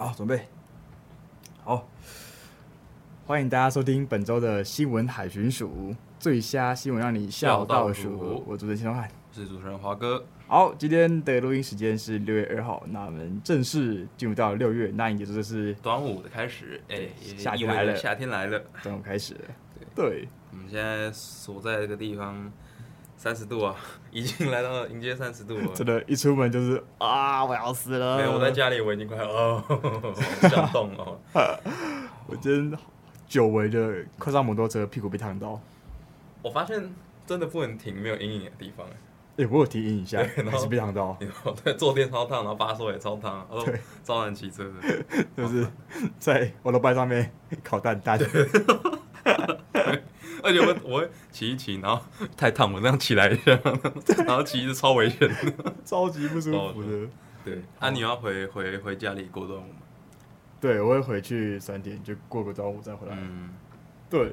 好，准备。好，欢迎大家收听本周的新闻海巡署，最瞎新闻让你笑到数。我主持人秦东汉，我是主持人华哥。好，今天的录音时间是六月二号，那我们正式进入到六月，那也就是端午的开始。哎，夏天来了，夏天来了，端午开始了。对，对，我们现在所在这个地方。三十度啊，已经来到迎接三十度了。真的，一出门就是啊，我要死了。没有，我在家里我已经快要哦，想动哦。我今天久违的快上摩托车，屁股被烫到。我发现真的不能停没有阴影的地方。哎、欸，我有提阴影一下，还是被烫到。对，坐垫超烫，然后把手也超烫。对，超难骑车的，就是在我的班上面烤蛋蛋。而且我我会骑一骑，然后太烫，我这样起来一下，然后骑是超危险的，超级不舒服的。对，啊，你要回回回家里过端午吗？对，我会回去三天，就过个端午再回来。嗯，对，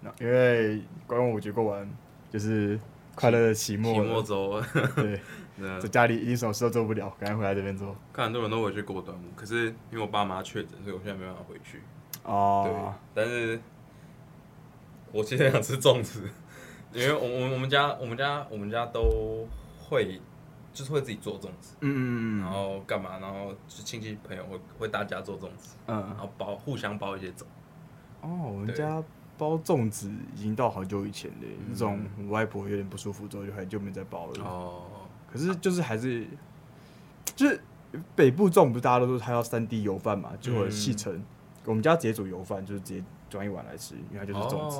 那因为端午节过完就是快乐的期末，期末周。对，在家里一什么事都做不了，赶快回来这边做。看很多人都回去过端午，可是因为我爸妈确诊，所以我现在没办法回去。哦，对，但是。我其实想吃粽子，因为我我我们家我们家我们家都会就是会自己做粽子，嗯嗯嗯，然后干嘛，然后就亲戚朋友会会大家做粽子，嗯，然后包互相包一些粽。哦，我们家包粽子已经到好久以前了，那种我外婆有点不舒服之后就很久没再包了。哦，可是就是还是就是北部粽不是大家都说他要三滴油饭嘛，就会细成。我们家直接煮油饭，就是直接。装一碗来吃，因为它就是粽子，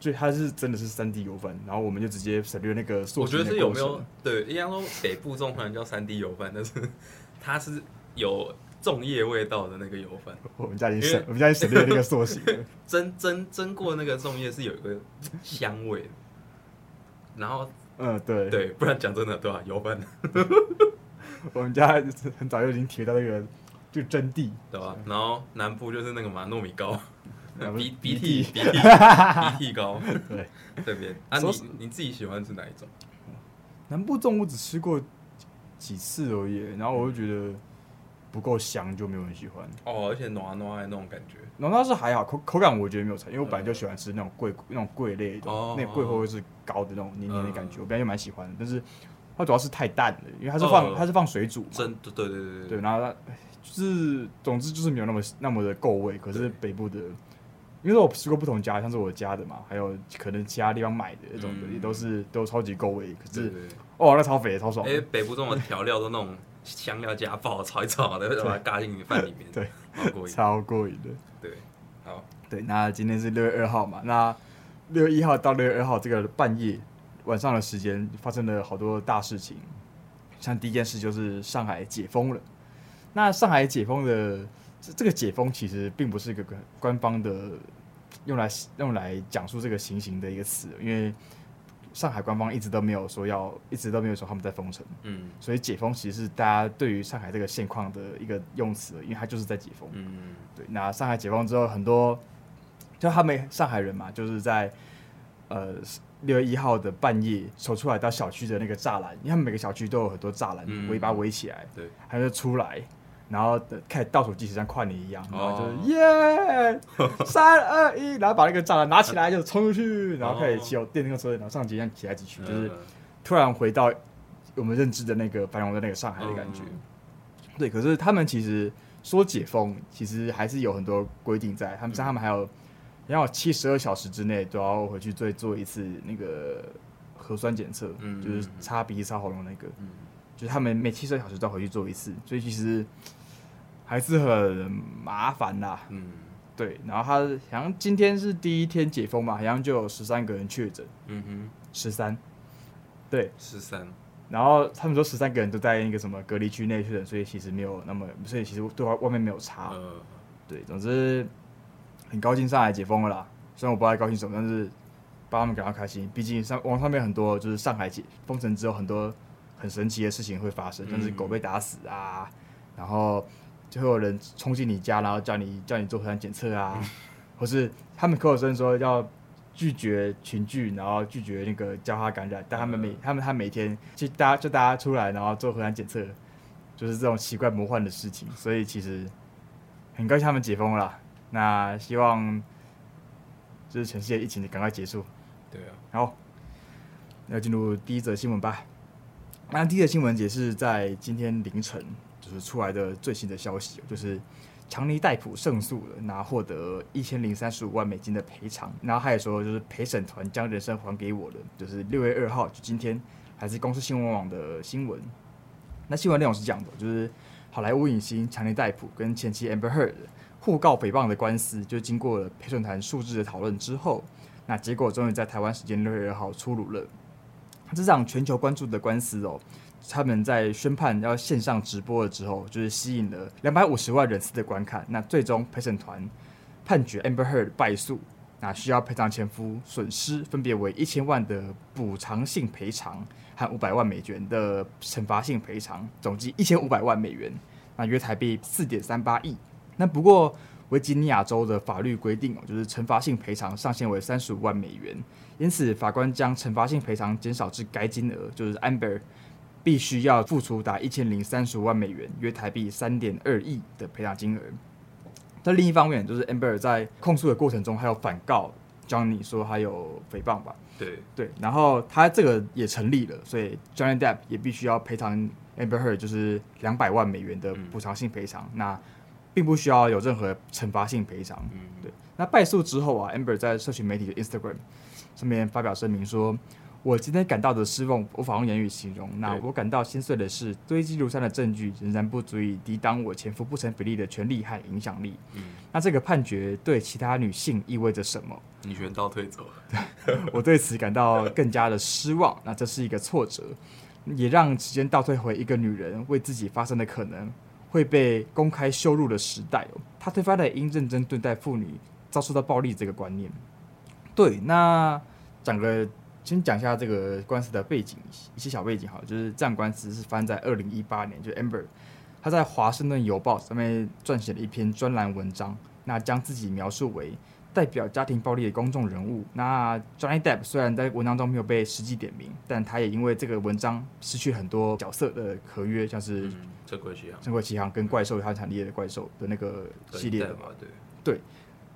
所以它是真的是三 D 油饭，然后我们就直接省略那个。我觉得是有没有对，应该说北部粽可能叫三 D 油饭，但是它是有粽叶味道的那个油饭。我们家已经省，我们家已经省略那个塑形。蒸蒸蒸过那个粽叶是有一个香味，然后嗯对对，不然讲真的对吧？油饭。我们家很早就已经提到那个就真谛对吧？然后南部就是那个嘛糯米糕。鼻鼻涕 鼻涕鼻涕糕，对，这边啊，你你自己喜欢吃哪一种？南部粽我只吃过几次而已，然后我就觉得不够香，就没有人喜欢。哦，而且糯糯的那种感觉，糯糯是还好，口口感我觉得没有差，因为我本来就喜欢吃那种桂那种桂类的，那桂花味是高的那种黏黏的感觉，我本来就蛮喜欢的。但是它主要是太淡了，因为它是放它是放水煮，真对对对对对，然后它就是总之就是没有那么那么的够味。可是北部的。因为我吃过不同家，像是我家的嘛，还有可能其他地方买的那种的，也都是都超级够味。可是哦，那超肥超爽。哎，北部这种调料都那种香料加爆，炒一炒的，把它嘎进米饭里面，对，超过瘾，超过瘾的。对，好，对，那今天是六月二号嘛，那六月一号到六月二号这个半夜晚上的时间，发生了好多大事情。像第一件事就是上海解封了。那上海解封的。这个解封其实并不是一个官方的用来用来讲述这个情形的一个词，因为上海官方一直都没有说要，一直都没有说他们在封城，嗯，所以解封其实是大家对于上海这个现况的一个用词，因为它就是在解封，嗯，对。那上海解封之后，很多就他们上海人嘛，就是在呃六月一号的半夜走出来到小区的那个栅栏，因为他们每个小区都有很多栅栏围把围起来，对，还是出来。然后开始倒数计时，像跨年一样，然后就是耶，三二一，然后把那个栅栏拿起来就冲出去，然后开始骑电动车，然后上街这样骑来骑去，就是突然回到我们认知的那个繁荣的那个上海的感觉。对，可是他们其实说解封，其实还是有很多规定在。他们像他们还有要七十二小时之内都要回去再做一次那个核酸检测，就是擦鼻子、擦喉咙那个。就是他们每七十二小时都要回去做一次，所以其实还是很麻烦啦。嗯，对。然后他好像今天是第一天解封嘛，好像就有十三个人确诊。嗯哼，十三，对，十三。然后他们说十三个人都在那个什么隔离区内确诊，所以其实没有那么，所以其实对外外面没有差。嗯，对。总之很高兴上海解封了啦，虽然我不知道高兴什么，但是帮他们感到开心。毕竟上网上面很多就是上海解封城之后很多。很神奇的事情会发生，像是狗被打死啊，嗯、然后就会有人冲进你家，然后叫你叫你做核酸检测啊，嗯、或是他们口口声声说要拒绝群聚，然后拒绝那个交叉感染，但他们每、嗯、他们他每天就大家就大家出来，然后做核酸检测，就是这种奇怪魔幻的事情。所以其实很高兴他们解封了，那希望就是全世界疫情赶快结束。对啊，好，要进入第一则新闻吧。那第一则新闻也是在今天凌晨就是出来的最新的消息，就是。强尼戴普胜诉了，那获得一千零三十五万美金的赔偿。然后他也说，就是陪审团将人生还给我了。就是六月二号，就今天，还是公司新闻网的新闻。那新闻内容是这样的，就是好莱坞影星强尼戴普跟前妻 Amber Heard 互告诽谤的官司，就经过了陪审团数日的讨论之后，那结果终于在台湾时间六月二号出炉了。这场全球关注的官司哦。他们在宣判要线上直播了之后，就是吸引了两百五十万人次的观看。那最终陪审团判决 Amber Heard 败诉，那需要赔偿前夫损失分别为一千万的补偿性赔偿和五百万美元的惩罚性赔偿，总计一千五百万美元，那约台币四点三八亿。那不过维吉尼亚州的法律规定哦，就是惩罚性赔偿上限为三十五万美元，因此法官将惩罚性赔偿减少至该金额，就是 Amber。必须要付出达一千零三十五万美元，约台币三点二亿的赔偿金额。但另一方面，就是 Amber 在控诉的过程中，还有反告 Johnny 说还有诽谤吧？对对，然后他这个也成立了，所以 Johnny Depp 也必须要赔偿 Amber Heard 就是两百万美元的补偿性赔偿。嗯、那并不需要有任何惩罚性赔偿。嗯，对。那败诉之后啊，Amber 在社群媒体的 Instagram 上面发表声明说。我今天感到的失望无法用言语形容。那我感到心碎的是，堆积如山的证据仍然不足以抵挡我前夫不成比例的权力和影响力。嗯，那这个判决对其他女性意味着什么？女权倒退走。我对此感到更加的失望。那这是一个挫折，也让时间倒退回一个女人为自己发生的可能会被公开羞辱的时代。她推翻了应认真对待妇女遭受到暴力这个观念。对，那讲个。先讲一下这个官司的背景，一些小背景哈，就是这样官司是翻在二零一八年，就是 Amber 他在华盛顿邮报上面撰写了一篇专栏文章，那将自己描述为代表家庭暴力的公众人物。那 Johnny Depp 虽然在文章中没有被实际点名，但他也因为这个文章失去很多角色的合约，像是《神鬼奇航》、《神鬼奇航》跟怪兽他产业的怪兽的那个系列的嘛，对对。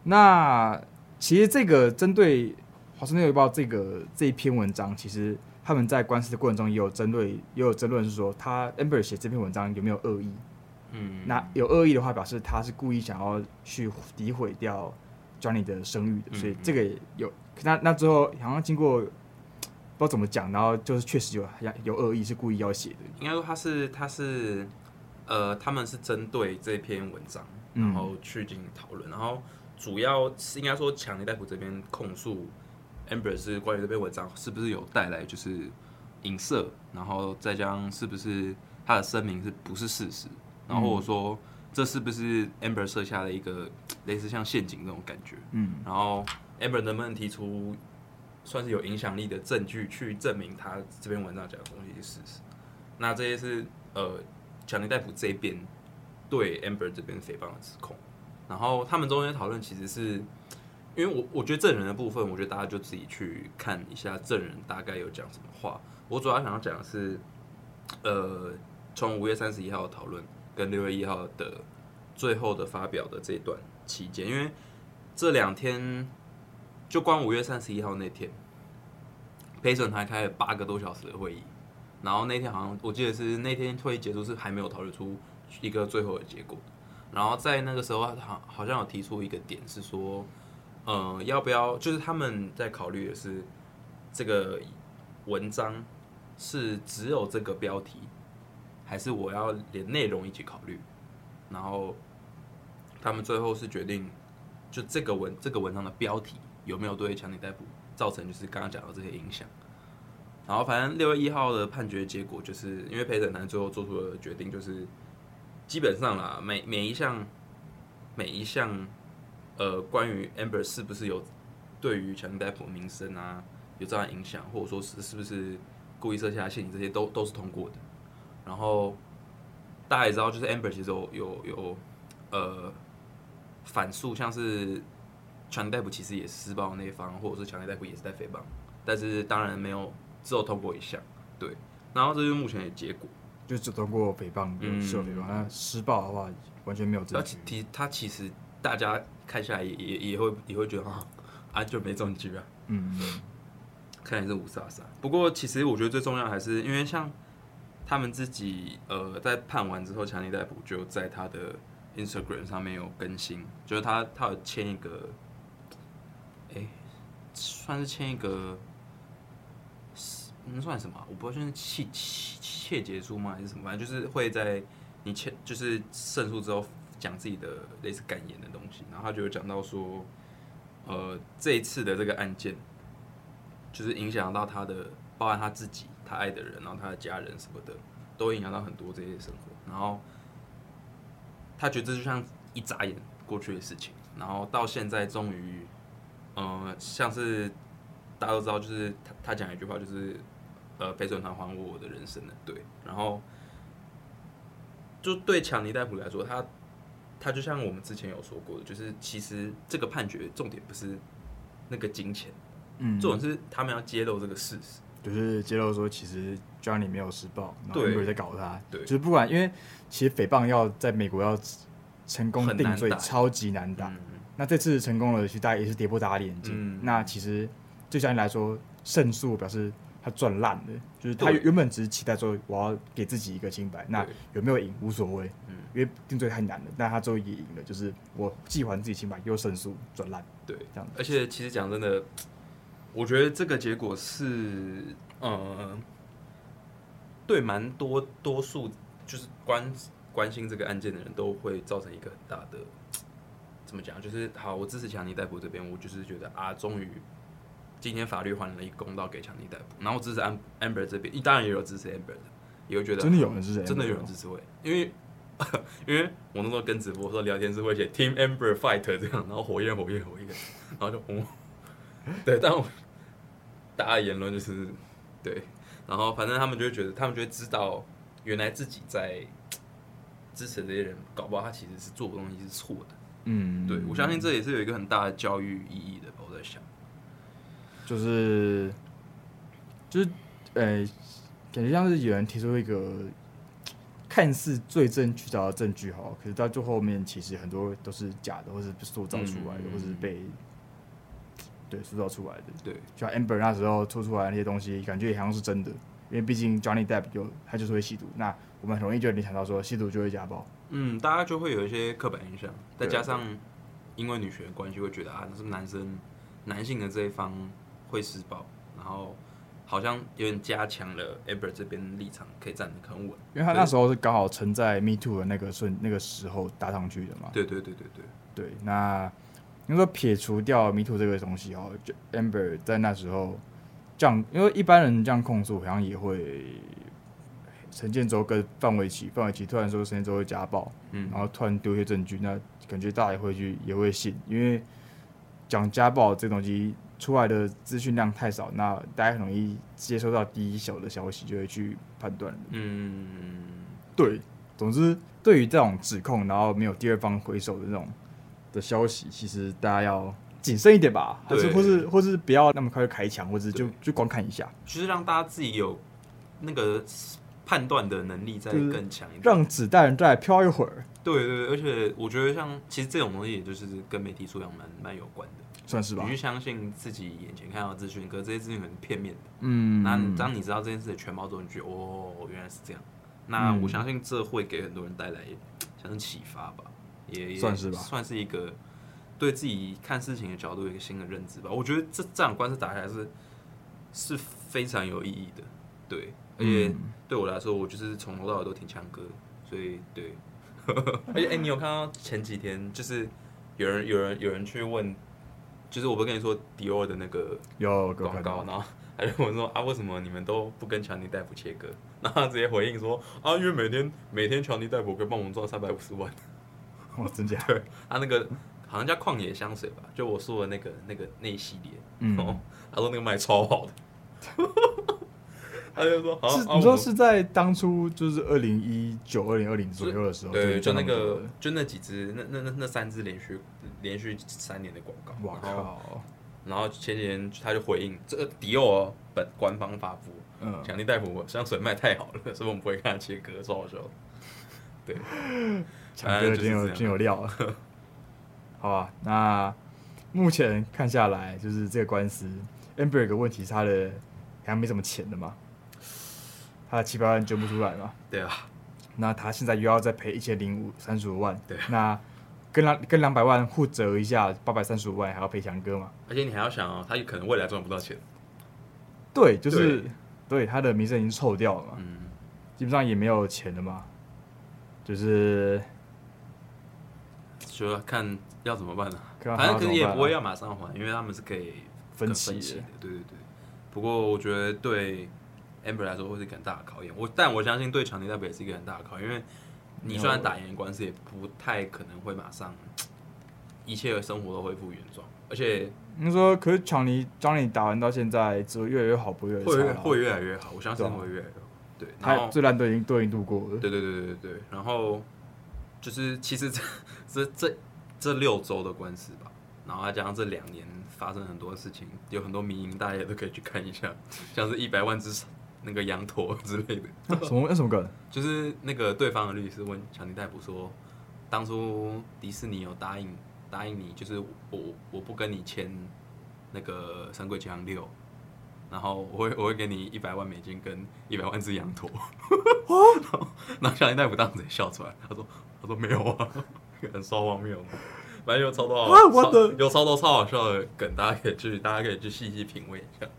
那其实这个针对。华盛顿邮报这个这一篇文章，其实他们在官司的过程中也有争论，也有争论是说他 Amber 写这篇文章有没有恶意？嗯，那有恶意的话，表示他是故意想要去诋毁掉 Johnny 的声誉的，所以这个也有。那那之后好像经过不知道怎么讲，然后就是确实有有恶意，是故意要写的。应该说他是他是呃，他们是针对这篇文章，然后去进行讨论，嗯、然后主要是应该说强尼戴普这边控诉。Amber 是关于这篇文章是不是有带来就是影射，然后再加上是不是他的声明是不是事实，然后我说这是不是 Amber 设下的一个类似像陷阱那种感觉，嗯，然后 Amber 能不能提出算是有影响力的证据去证明他这篇文章讲的东西是事实？那这些是呃强尼戴普这边对 Amber 这边诽谤的指控，然后他们中间讨论其实是。因为我我觉得证人的部分，我觉得大家就自己去看一下证人大概有讲什么话。我主要想要讲的是，呃，从五月三十一号的讨论跟六月一号的最后的发表的这段期间，因为这两天就光五月三十一号那天，陪审团开了八个多小时的会议，然后那天好像我记得是那天会议结束是还没有讨论出一个最后的结果，然后在那个时候好好像有提出一个点是说。呃，要不要？就是他们在考虑的是，这个文章是只有这个标题，还是我要连内容一起考虑？然后他们最后是决定，就这个文这个文章的标题有没有对强尼戴普造成就是刚刚讲到这些影响？然后反正六月一号的判决结果，就是因为陪审团最后做出了决定，就是基本上啦，每每一项每一项。呃，关于 Amber 是不是有对于强尼戴普名声啊有这样影响，或者说是是不是故意设下陷阱，这些都都是通过的。然后大家也知道，就是 Amber 其实有有有呃反诉，像是强尼戴普其实也是施暴的那一方，或者是强尼戴普也是在诽谤，但是当然没有只有通过一项，对。然后这就是目前的结果，就只通过诽谤，有受诽谤，那施暴的话。完全没有证据。其他其实大家看下来也也也会也会觉得啊啊就没证据啊。嗯嗯。看来是五杀杀。不过其实我觉得最重要还是因为像他们自己呃在判完之后，强力逮捕就在他的 Instagram 上面有更新，就是他他有签一个，哎、欸，算是签一个，那算什么？我不知道，就是契契切结书吗？还是什么？反正就是会在你签就是胜诉之后讲自己的类似感言的东西。然后他就有讲到说，呃，这一次的这个案件。就是影响到他的，包含他自己、他爱的人，然后他的家人什么的，都影响到很多这些生活。然后他觉得这就像一眨眼过去的事情。然后到现在终于，呃，像是大家都知道，就是他他讲一句话，就是呃，陪审团还我我的人生了。对，然后就对强尼戴普来说，他他就像我们之前有说过的，就是其实这个判决重点不是那个金钱。嗯，重点是他们要揭露这个事实，就是揭露说其实 Johnny 没有施暴，然后 Amber 在搞他。对，就是不管，因为其实诽谤要在美国要成功定罪超级难打。嗯、那这次成功了，其实大家也是跌破大家的眼镜。嗯、那其实对 Johnny 来说，胜诉表示他赚烂了，就是他原本只是期待说我要给自己一个清白，那有没有赢无所谓，嗯，因为定罪太难了。但他最后也赢了，就是我既还自己清白，又胜诉赚烂。对，这样子。而且其实讲真的。我觉得这个结果是，嗯，对，蛮多多数就是关关心这个案件的人都会造成一个很大的，怎么讲？就是好，我支持强尼戴普这边，我就是觉得啊，终于今天法律还了一个公道给强尼逮捕。然后支持 Amber 这边，当然也有支持 Amber 的，也会觉得真的有人支持，真的有人支持会，因为 因为我那时候跟直播说聊天是会写 Team Amber Fight 这样，然后火焰火焰火焰，然后就红。对，但我大家言论就是对，然后反正他们就会觉得，他们就会知道，原来自己在支持这些人，搞不好他其实是做的东西是错的。嗯，对，我相信这也是有一个很大的教育意义的。我在想，就是就是呃，感觉像是有人提出一个看似罪证确凿的证据哈，可是到最后面其实很多都是假的，或是塑造出来的，嗯、或是被。对，塑造出来的。对，就像 Amber 那时候吐出来那些东西，感觉也好像是真的，因为毕竟 Johnny Depp 有他就是会吸毒，那我们很容易就联想到说吸毒就会家暴。嗯，大家就会有一些刻板印象，再加上因为女权的关系，会觉得啊，那是男生男性的这一方会施暴，然后好像有点加强了 Amber 这边立场可以站得很稳，因为他那时候是刚好承在 Me Too 的那个瞬那个时候搭上去的嘛。对对对对对对，那。你说撇除掉 Me Too 这个东西哦，就 Amber 在那时候这样，因为一般人这样控诉，好像也会陈建州跟范玮琪，范玮琪突然说陈建州会家暴，嗯，然后突然丢一些证据，那感觉大家也会去也会信，因为讲家暴这东西出来的资讯量太少，那大家很容易接收到第一手的消息就会去判断，嗯，对，总之对于这种指控，然后没有第二方回首的那种。的消息，其实大家要谨慎一点吧，还是或是或是不要那么快就开枪，或者就就观看一下，就是让大家自己有那个判断的能力再更强一点，让子弹再飘一会儿。对对，而且我觉得像其实这种东西，也就是跟媒体素养蛮蛮有关的，算是吧。你去相信自己眼前看到的资讯，可是这些资讯很片面的。嗯，那当你知道这件事的全貌之后，你觉得哦，原来是这样。那我相信这会给很多人带来像是启发吧。也也算是吧，算是一个对自己看事情的角度有一个新的认知吧。我觉得这这场官司打下来是是非常有意义的，对，而且对我来说，我就是从头到尾都挺强哥，所以对。而 且哎，你有看到前几天就是有人有人有人去问，就是我不是跟你说迪奥的那个有广告，然后他就问说啊，为什么你们都不跟强尼戴普切割？然后他直接回应说啊，因为每天每天强尼戴普可以帮我们赚三百五十万。哦，真假？对，他那个好像叫旷野香水吧，就我说的那个那个那一系列，嗯，哦，他说那个卖超好的，他就说，好，你说是在当初就是二零一九、二零二零左右的时候，对，就那个就那几支，那那那那三支连续连续三年的广告，哇靠！然后前几天他就回应，这个迪奥本官方发布，嗯，强尼戴普香水卖太好了，所以我们不会看他切割，超好笑，对。强哥真有真有料了。好吧，那目前看下来，就是这个官司，Amber 有个问题是他的好像没什么钱的嘛，他的七百万捐不出来嘛。对啊。那他现在又要再赔一千零五三十五万。对。那跟两跟两百万互折一下，八百三十五万还要赔强哥嘛？而且你还要想哦，他有可能未来赚不到钱。对，就是对，对他的名声已经臭掉了嘛。嗯。基本上也没有钱了嘛，就是。就要看要怎么办呢？反正可能也不会要马上还，因为他们是可以分期的。对对对。不过我觉得对 Amber 来说会是一个很大的考验。我但我相信对强尼代表也是一个很大的考验，因为你虽然打赢官司，也不太可能会马上一切的生活都恢复原状。而且你说，可是强尼当你打完到现在，只会越来越好，不会越来越差？会越来越好，我相信会越来越好。对，他最烂都已经都已经度过了。对对对对对对。然后就是其实这。这这这六周的官司吧，然后再加上这两年发生很多事情，有很多民营，大家也都可以去看一下，像是一百万只那个羊驼 之类的。啊、什么？那什么梗？就是那个对方的律师问强尼戴普说，当初迪士尼有答应答应你，就是我我不跟你签那个《神鬼奇航六》，然后我会我会给你一百万美金跟一百万只羊驼。然后强尼戴普当时也笑出来，他说他说没有啊。很骚荒谬，反正有超多好，有超多超好笑的梗，大家可以去，大家可以去细细品味一下。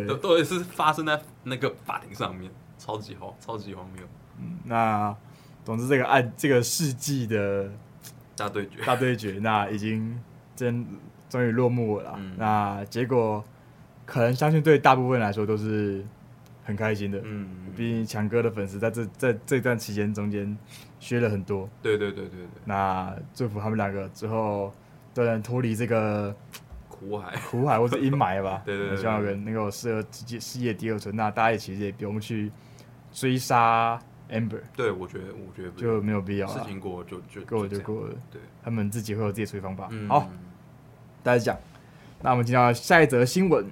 对，都都是发生在那个法庭上面，超级荒，超级荒谬。嗯，那总之这个案，这个世纪的大对决，大对决，那已经真终于落幕了啦。嗯，那结果可能相信对大部分来说都是很开心的。嗯，毕竟强哥的粉丝在这在这段期间中间。学了很多，对对对对对。那祝福他们两个之后都能脱离这个苦海，苦海或者阴霾吧。对对对，希望能够适合事业第二春。那大家也其实也不用去追杀 Amber。对，我觉得我觉得就没有必要了。事情过就就过了就过了。对，他们自己会有自己的处理方法。好，大家讲。那我们进到下一则新闻。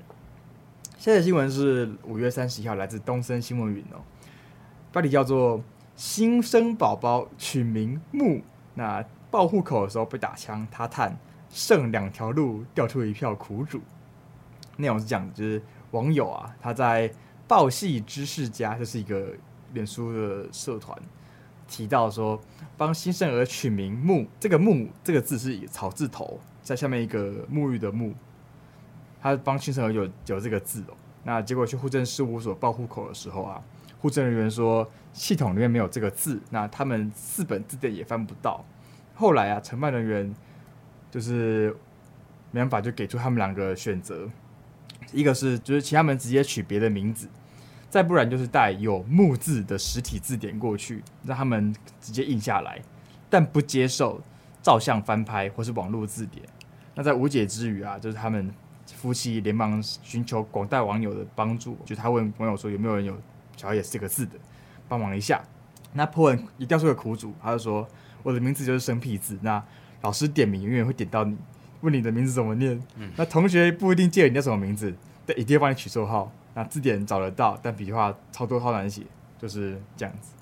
下一则新闻是五月三十一号来自东森新闻云哦，标题叫做。新生宝宝取名木，那报户口的时候被打枪，他叹剩两条路，掉出一票苦主。内容是讲，就是网友啊，他在报系知识家，这是一个脸书的社团，提到说帮新生儿取名木，这个木这个字是以草字头，在下面一个沐浴的沐，他帮新生儿有有这个字哦。那结果去户政事务所报户口的时候啊。户政人员说系统里面没有这个字，那他们四本字典也翻不到。后来啊，承办人员就是没办法，就给出他们两个选择，一个是就是请他们直接取别的名字，再不然就是带有木字的实体字典过去，让他们直接印下来，但不接受照相翻拍或是网络字典。那在无解之余啊，就是他们夫妻连忙寻求广大网友的帮助，就他问网友说有没有人有。小野这个字的，帮忙一下。那破文一调出个苦主，他就说：“我的名字就是生僻字，那老师点名永远会点到你，问你的名字怎么念。嗯、那同学不一定记得你叫什么名字，但一定要帮你取绰号。那字典找得到，但笔画超多超难写，就是这样子。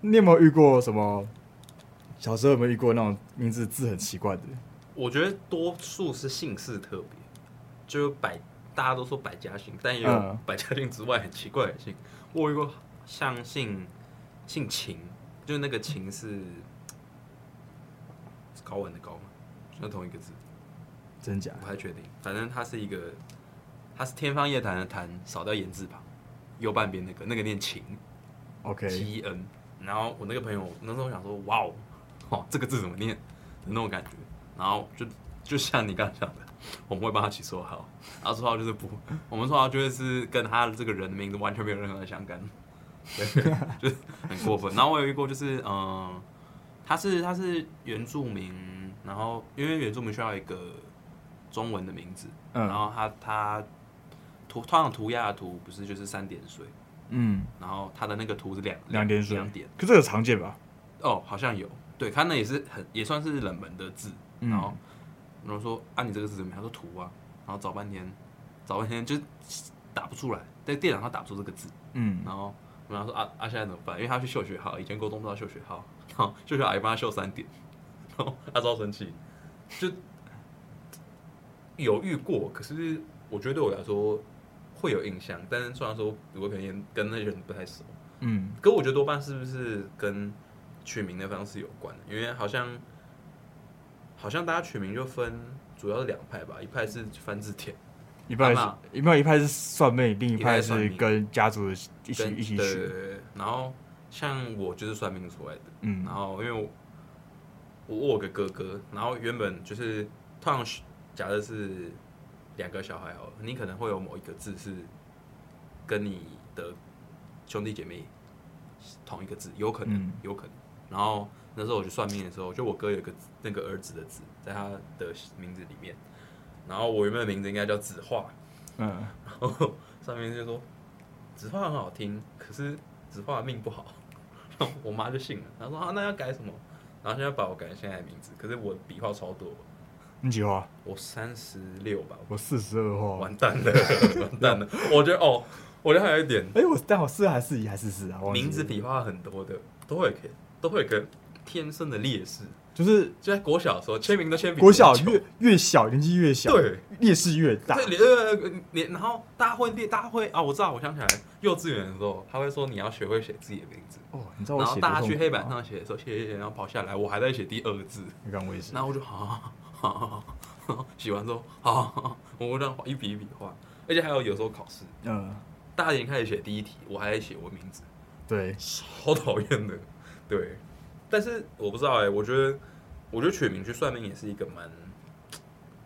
你有没有遇过什么？小时候有没有遇过那种名字字很奇怪的？我觉得多数是姓氏特别，就百大家都说百家姓，但也有百家姓之外很奇怪的姓。嗯”我有一个像姓姓秦，就是那个秦是高文的高嘛，算同一个字，真假？不太确定。反正他是一个，他是天方夜谭的谭，少掉言字旁，右半边那个那个念秦，OK T N。然后我那个朋友那时候想说，哇哦，哦，这个字怎么念？那种感觉。然后就就像你刚刚讲的。我们会帮他起绰号，然后绰号就是不，我们绰号就是跟他的这个人名字完全没有任何的相干，对，就是很过分。然后我有一个就是，嗯，他是他是原住民，然后因为原住民需要一个中文的名字，嗯，然后他他涂通常涂鸦的涂不是就是三点水，嗯，然后他的那个图是两两点水，两点，可这个常见吧？哦，好像有，对，他那也是很也算是冷门的字，然后。然后说啊，你这个字怎么样？他说图啊，然后找半天，找半天就打不出来，在电脑上打不出这个字。嗯，然后然后说啊啊，现在怎么办？因为他去秀学号，以前沟通不到秀学号，好，就叫阿姨帮他秀三点，然后他超生气，就有遇过，可是我觉得对我来说会有印象，但是虽然说我可能跟那些人不太熟，嗯，可我觉得多半是不是跟取名的方式有关？因为好像好像大家取名就分主要是两派吧，一派是翻字典，一派是一派一派是算命，另一派是跟家族一起一起学，然后。像我就是算命出来的，嗯，然后因为我我我有个哥哥，然后原本就是通常假设是两个小孩哦，你可能会有某一个字是跟你的兄弟姐妹同一个字，有可能，嗯、有可能。然后那时候我去算命的时候，就我哥有个那个儿子的字在他的名字里面，然后我原本的名字应该叫子画，嗯，然后上面就说子画很好听，可是子画命不好。我妈就信了，她说啊，那要改什么？然后现在把我改成现在的名字，可是我笔画超多。你几画？我三十六吧。我四十二画。完蛋了，完蛋了！我觉得哦，我觉得还有一点。哎、欸，我但我四还是四一还是四啊？名字笔画很多的，都会可以，都会跟天生的劣势。就是就在国小的时候签名都签名，国小越越小年纪越小，对，劣势越大。对，呃，年然后大家会列，大家会啊，我知道，我想起来，幼稚园的时候他会说你要学会写自己的名字哦，你知道我写。然后大家去黑板上写的时候，写写写，然后跑下来，我还在写第二个字。你刚我也是。然后我就好好好，写完之后，好，我这样一笔一笔画，而且还有有时候考试，嗯，大家已经开始写第一题，我还在写我名字，对，好讨厌的，对。但是我不知道哎、欸，我觉得，我觉得取名去算命也是一个蛮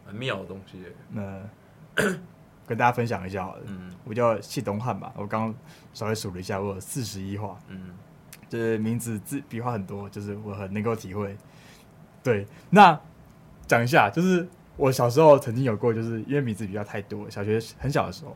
蛮妙的东西、欸。那 跟大家分享一下好了，嗯，我叫谢东汉吧，我刚刚稍微数了一下，我有四十一画，嗯，就是名字字笔画很多，就是我很能够体会。对，那讲一下，就是我小时候曾经有过，就是因为名字比较太多，小学很小的时候。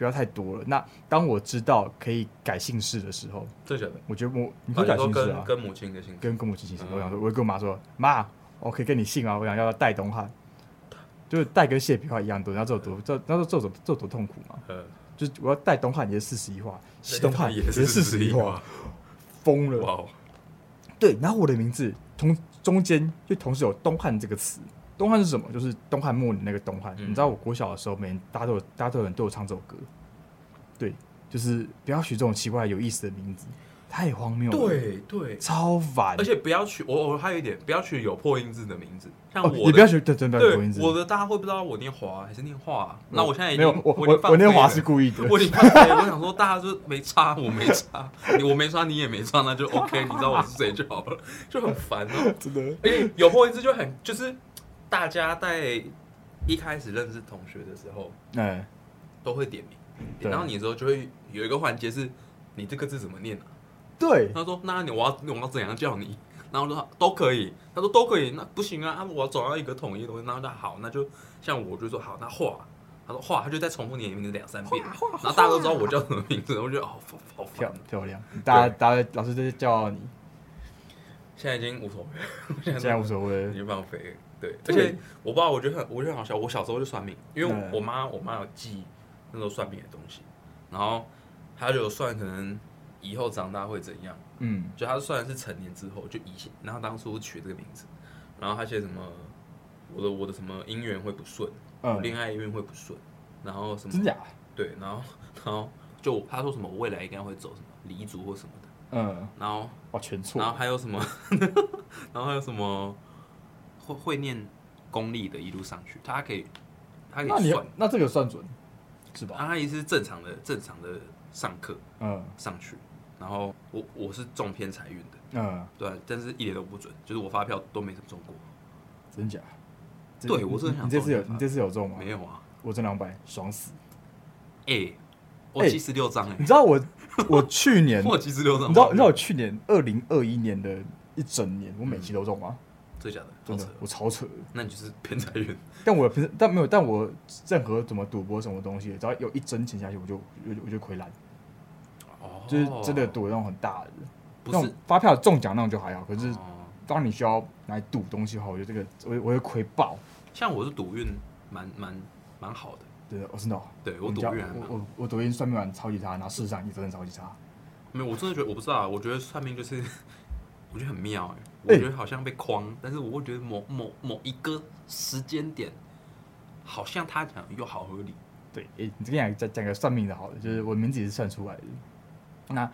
不要太多了。那当我知道可以改姓氏的时候，真的假的？我觉得我你可以改姓氏啊，跟母亲的姓，跟跟母亲姓氏。我想说，我会跟我妈说，妈，我可以跟你姓啊。我想要戴东汉，就是戴跟谢笔画一样多。然后这有多这那这这这有多痛苦嘛？嗯就是我要戴东汉也是四十一画，西东汉也是四十一画，疯了。哇！对，然后我的名字同中间就同时有东汉这个词。东汉是什么？就是东汉末年那个东汉。嗯、你知道我国小的时候，每人大家都有，大家都有人都有唱这首歌。对，就是不要取这种奇怪有意思的名字，太荒谬了。对对，超烦。而且不要取我我还有一点，不要取有破音字的名字。像我、哦，你不要取对真的有破音字。我的大家会不知道我念华还是念华。那我，我现在没有我我我念华是故意的。我已经放弃我想说大家就没差，我没差，你我没差，你也没差，那就 OK。你知道我是谁就好了，就很烦哦。真的，而且有破音字就很就是。大家在一开始认识同学的时候，哎，都会点名，点到你的时候就会有一个环节是，你这个字怎么念啊？对，他说，那你我要我要怎样叫你？然后说都可以，他说都可以，那不行啊，我要找到一个统一的东西。然后他好，那就像我就说好，那画，他说画，他就再重复你的名字两三遍，然后大家都知道我叫什么名字，我觉得好好漂漂亮，大家大家老师就是叫你，现在已经无所谓，现在无所谓，已经放飞。对，而且我不知道，我觉得很，我觉得很好笑。我小时候就算命，因为我妈，我妈有记那时候算命的东西，然后她就算可能以后长大会怎样，嗯，就她算是成年之后就以前，然后当初取这个名字，然后她写什么，我的我的什么姻缘会不顺，嗯，恋爱运会不顺，然后什么真假？对，然后然后就她说什么我未来应该会走什么离族或什么的，嗯，然后哦全错，然后还有什么，然后还有什么。会会念公立的，一路上去，他可以，他可以算，那，那这个算准是吧？他也是正常的，正常的上课，嗯，上去，然后我我是中偏财运的，嗯，对，但是一点都不准，就是我发票都没怎么中过，真假？对我真的想，你这次有你这次有中吗？没有啊，我中两百，爽死！哎，我七十六张哎，你知道我 我去年我七十六张，你知道你知道我去年二零二一年的一整年，我每期都中吗？真的假的？真的，我超扯。那你就是偏财运。但我平时但没有，但我任何怎么赌博什么东西，只要有一针钱下去，我就我就我就亏烂。哦。就是真的赌那种很大的，不是发票中奖那种就还好。可是当你需要来赌东西的话，我觉得这个我我会亏爆。像我是赌运蛮蛮蛮好的。对，我真的。对我赌运，我我我赌运算命完超级差，然后事实上也真的超级差。没有，我真的觉得我不知道，我觉得算命就是。我觉得很妙哎、欸，我觉得好像被框，欸、但是我会觉得某某某一个时间点，好像他讲又好合理。对，哎、欸，你这边讲讲个算命的，好的，就是我名字也是算出来的。那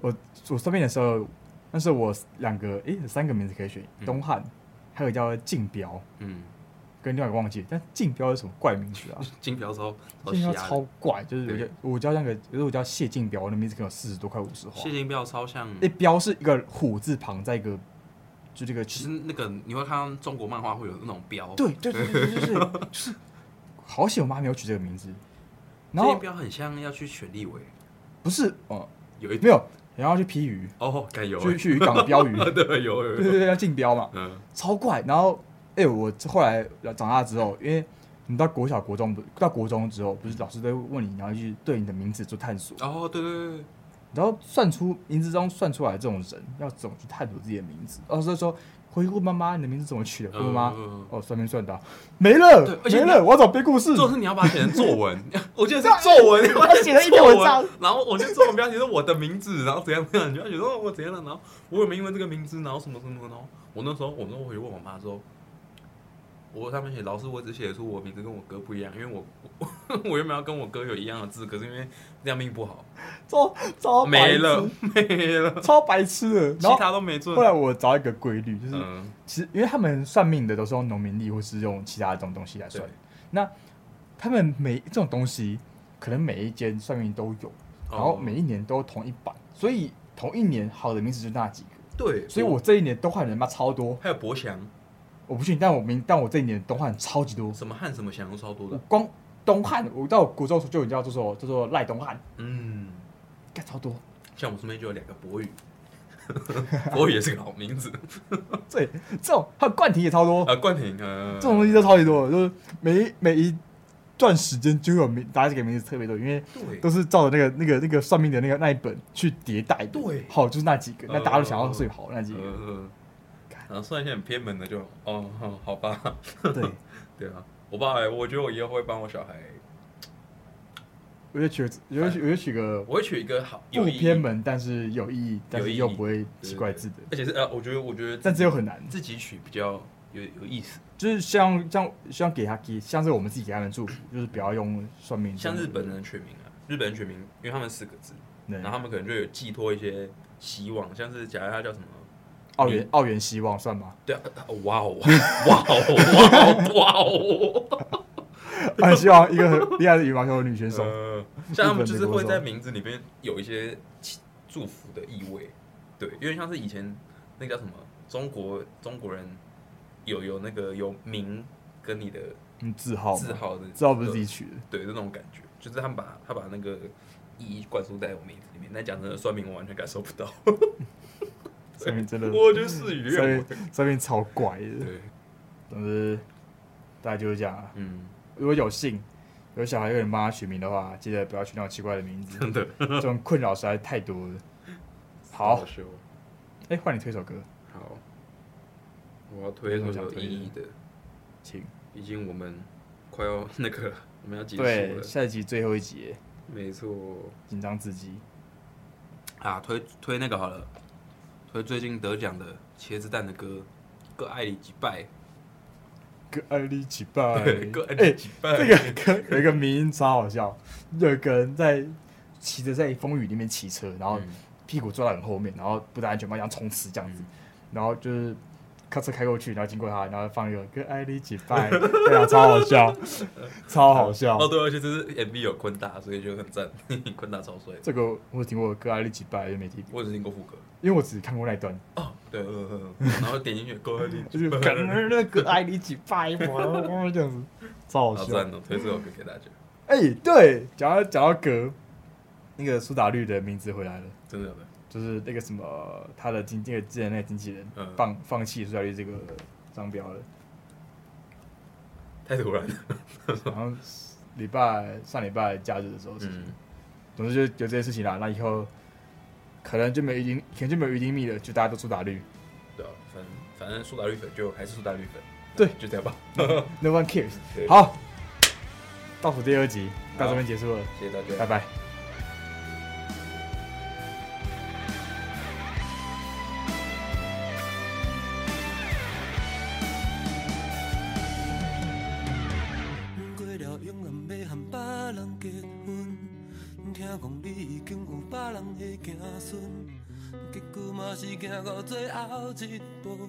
我我算命的时候，那时候我两个哎、欸，三个名字可以选，嗯、东汉，还有叫竞标，嗯。跟另外一个忘记，但竞标是什么怪名字啊？竞标超竞标超怪，就是我叫我叫那个，比如我叫谢竞标，那名字可能有四十多块五十花。谢竞标超像，那标是一个虎字旁，在一个就这个，其实那个你会看到中国漫画会有那种标，对对对对，就是就是，好险我妈没有取这个名字。然后标很像要去选立委，不是哦，有一没有，然后去批鱼。哦，该有。去去渔港标鱼，对有有对对要竞标嘛，嗯，超怪，然后。哎、欸，我后来长大之后，因为你到国小、国中不到国中之后，不是老师都会问你，然后去对你的名字做探索。哦，对对对，然后算出名字中算出来这种人要怎么去探索自己的名字。哦，所以说：“回顾妈妈，你的名字怎么取的？”问妈妈：“哦，算命算到没了，没了，我要找编故事。”就是你要把它写成作文，我记得是作文，我写了一篇文章，然后我就作文标题是我的名字，然后怎样怎样，你就要写说我怎样了，然后我有没有因为这个名字，然后什么什么，然后我那时候我那时候回去问我妈说。我上面写老师，我只写出我名字跟我哥不一样，因为我我，我原本要跟我哥有一样的字，可是因为这样命不好，超超没了 没了，超白痴的，其他都没做。后来我找一个规律，就是、嗯、其实因为他们算命的都是用农民历或是用其他的这种东西来算，那他们每这种东西可能每一间算命都有，然后每一年都同一版，所以同一年好的名字就那几个。对，所以我这一年都换人嘛超多，还有博祥。我不信，但我明，但我这一年东汉超级多，什么汉什么祥都超多的。光东汉，我到古时就有叫做做叫做赖东汉，嗯，干超多。像我们身边就有两个博宇，博宇也是个好名字。对，这种还有冠廷也超多啊，冠廷，呃，这种东西都超级多，就是每每一段时间就有名，大家这个名字特别多，因为都是照着那个那个那个算命的那个那一本去迭代。对，好，就是那几个，那大家都想要最好那几个。然后算一些很偏门的就，就哦，好吧，对。对啊，我爸，我觉得我以后会帮我小孩，我就取，我就我就取个，我会取一个好不偏门，但是有意义，但是又不会奇怪字的，而且是呃，我觉得我觉得，但这又很难，自己取比较有有意思，就是像像像给他给，像是我们自己给他们祝福，就是不要用算命，像日本人取名啊，日本人取名，因为他们四个字，然后他们可能就有寄托一些希望，像是假如他叫什么。奥元奥元希望算吗？对啊，哇哦哇哦哇哦哇哦！很 希望一个很厉害的羽毛球的女选手，像他们就是会在名字里面有一些祝福的意味，对，因为像是以前那个叫什么中国中国人有有那个有名跟你的字号字号的字号不是自己取的，对，那种感觉就是他们把他把那个意义灌输在我名字里面，但讲真的算命我完全感受不到。算命真的，我觉得事与愿违，算命超怪的。对，总之大概就是这样啊。嗯，如果有幸有小孩有人帮他取名的话，记得不要取那种奇怪的名字。真的，这种困扰实在太多了。好，哎，换你推首歌。好，我要推一首有意义的，请。毕竟我们快要那个，我们要结束了。下一集最后一集。没错，紧张刺激。啊，推推那个好了。所以最近得奖的茄子蛋的歌《各爱你几拜》，各爱你几拜，各爱你几拜。这个歌有一个名音超好笑，有一个人在骑着在风雨里面骑车，然后屁股坐在很后面，然后不戴安全帽，像冲刺这样子，然后就是。开车开过去，然后经过他，然后放一个跟爱你一起拜，对啊，超好笑，超好笑。哦，对，而且这是 MV 有坤大，所以就很赞，坤大超帅。这个我听过，跟爱你一起拜，就没听过。我只听过副歌，因为我只看过那一段。哦，对，然后点进去，跟爱你就是跟爱你一起拜，这样子，超好笑。好赞哦，推这首歌给大家。哎，对，讲到讲到歌，那个苏打绿的名字回来了，真的。就是那个什么，他的经那个之前那个经纪人放放弃苏打绿这个商标了，太突然了。然后礼拜上礼拜假日的时候，嗯，总之就有这些事情啦。那以后可能就没有鱼丁，可能就没有一丁密了，就大家都苏打绿。对啊，反反正苏打绿粉就还是苏打绿粉。对，就这样吧。No one cares。好，倒数第二集到这边结束了，谢谢大家，拜拜。一步，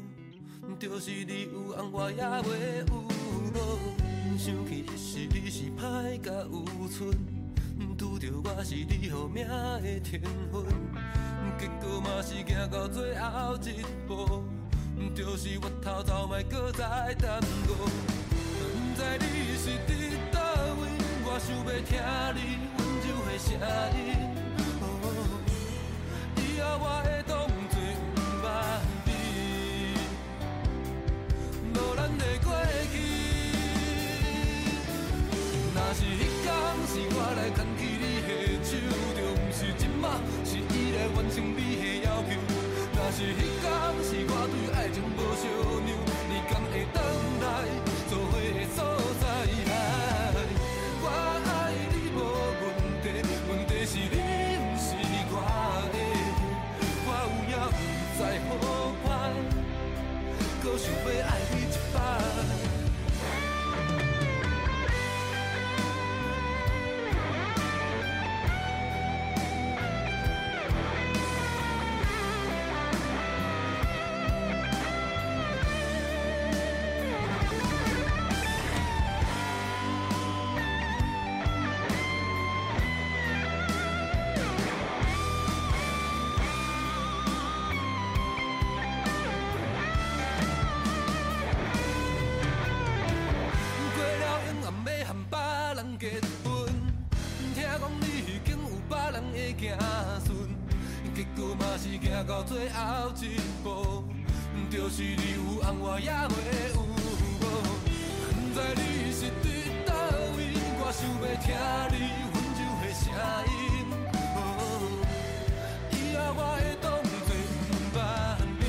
就是你有翁我也袂有路。想起彼时你是歹甲有寸，拄着我是你予命的天份，结果嘛是行到最后一步，就是我头走莫搁再耽误。不知你是伫倒位，我想要听你温柔的声音。是你有翁我也会有某。不知你是伫倒位，我想要听你温柔的声音。以后我会当作不捌你，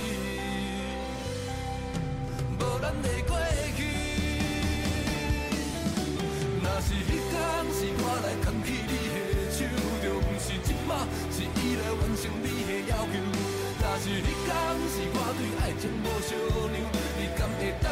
无咱的过去。若是迄天是我来牵起你的手，就不是今麦，是伊来完成你的要求。若是彼天是我对爱情无收留，你敢会？